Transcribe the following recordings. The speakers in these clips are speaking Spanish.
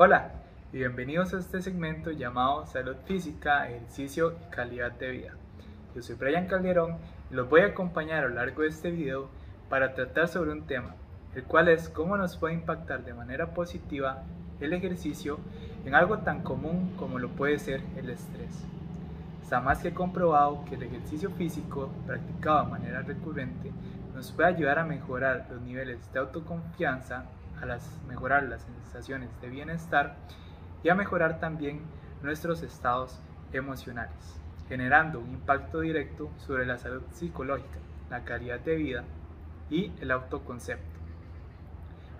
Hola y bienvenidos a este segmento llamado Salud Física, Ejercicio y Calidad de Vida. Yo soy Brian Calderón y los voy a acompañar a lo largo de este video para tratar sobre un tema, el cual es cómo nos puede impactar de manera positiva el ejercicio en algo tan común como lo puede ser el estrés. Está más que comprobado que el ejercicio físico practicado de manera recurrente nos puede ayudar a mejorar los niveles de autoconfianza, a las, mejorar las sensaciones de bienestar y a mejorar también nuestros estados emocionales, generando un impacto directo sobre la salud psicológica, la calidad de vida y el autoconcepto,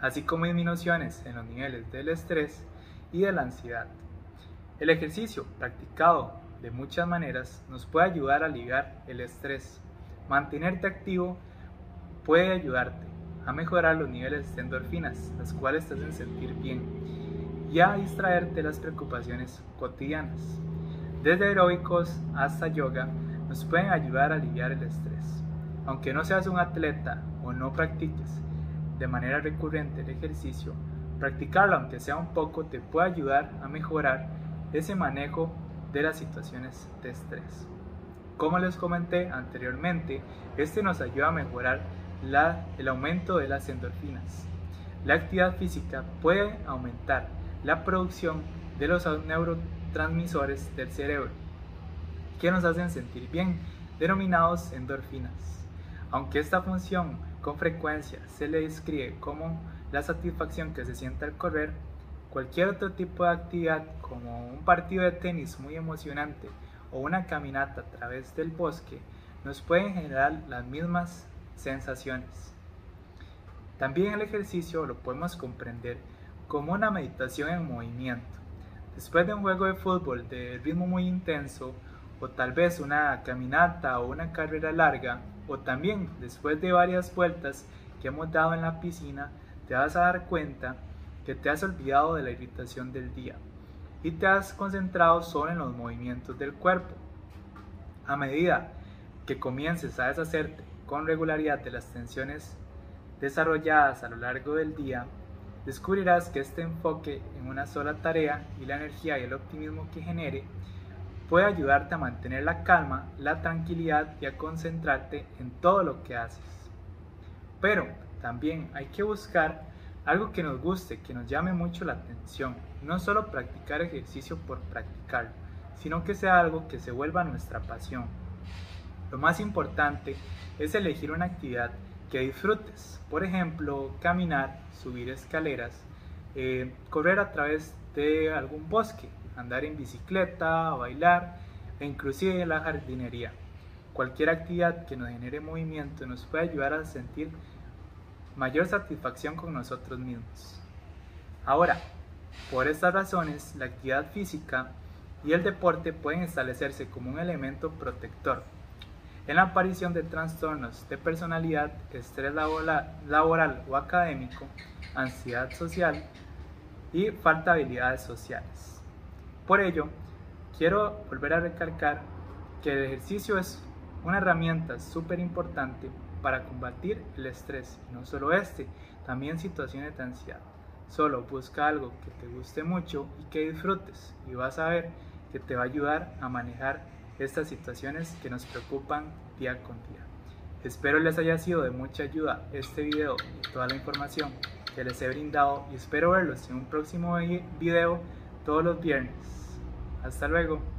así como disminuciones en los niveles del estrés y de la ansiedad. El ejercicio practicado de muchas maneras nos puede ayudar a aliviar el estrés. Mantenerte activo puede ayudarte a mejorar los niveles de endorfinas, las cuales te hacen sentir bien, y a distraerte de las preocupaciones cotidianas. Desde aeróbicos hasta yoga nos pueden ayudar a aliviar el estrés. Aunque no seas un atleta o no practiques de manera recurrente el ejercicio, practicarlo aunque sea un poco te puede ayudar a mejorar ese manejo de las situaciones de estrés. Como les comenté anteriormente, este nos ayuda a mejorar la, el aumento de las endorfinas. La actividad física puede aumentar la producción de los neurotransmisores del cerebro que nos hacen sentir bien, denominados endorfinas. Aunque esta función con frecuencia se le describe como la satisfacción que se siente al correr, Cualquier otro tipo de actividad como un partido de tenis muy emocionante o una caminata a través del bosque nos pueden generar las mismas sensaciones. También el ejercicio lo podemos comprender como una meditación en movimiento. Después de un juego de fútbol de ritmo muy intenso, o tal vez una caminata o una carrera larga, o también después de varias vueltas que hemos dado en la piscina, te vas a dar cuenta que te has olvidado de la irritación del día y te has concentrado solo en los movimientos del cuerpo. A medida que comiences a deshacerte con regularidad de las tensiones desarrolladas a lo largo del día, descubrirás que este enfoque en una sola tarea y la energía y el optimismo que genere puede ayudarte a mantener la calma, la tranquilidad y a concentrarte en todo lo que haces. Pero también hay que buscar algo que nos guste, que nos llame mucho la atención. No solo practicar ejercicio por practicarlo, sino que sea algo que se vuelva nuestra pasión. Lo más importante es elegir una actividad que disfrutes. Por ejemplo, caminar, subir escaleras, eh, correr a través de algún bosque, andar en bicicleta, bailar e inclusive la jardinería. Cualquier actividad que nos genere movimiento nos puede ayudar a sentir mayor satisfacción con nosotros mismos. Ahora, por estas razones, la actividad física y el deporte pueden establecerse como un elemento protector en la aparición de trastornos de personalidad, estrés laboral o académico, ansiedad social y falta de habilidades sociales. Por ello, quiero volver a recalcar que el ejercicio es una herramienta súper importante para combatir el estrés, y no solo este, también situaciones de ansiedad. Solo busca algo que te guste mucho y que disfrutes y vas a ver que te va a ayudar a manejar estas situaciones que nos preocupan día con día. Espero les haya sido de mucha ayuda este video y toda la información que les he brindado y espero verlos en un próximo video todos los viernes. Hasta luego.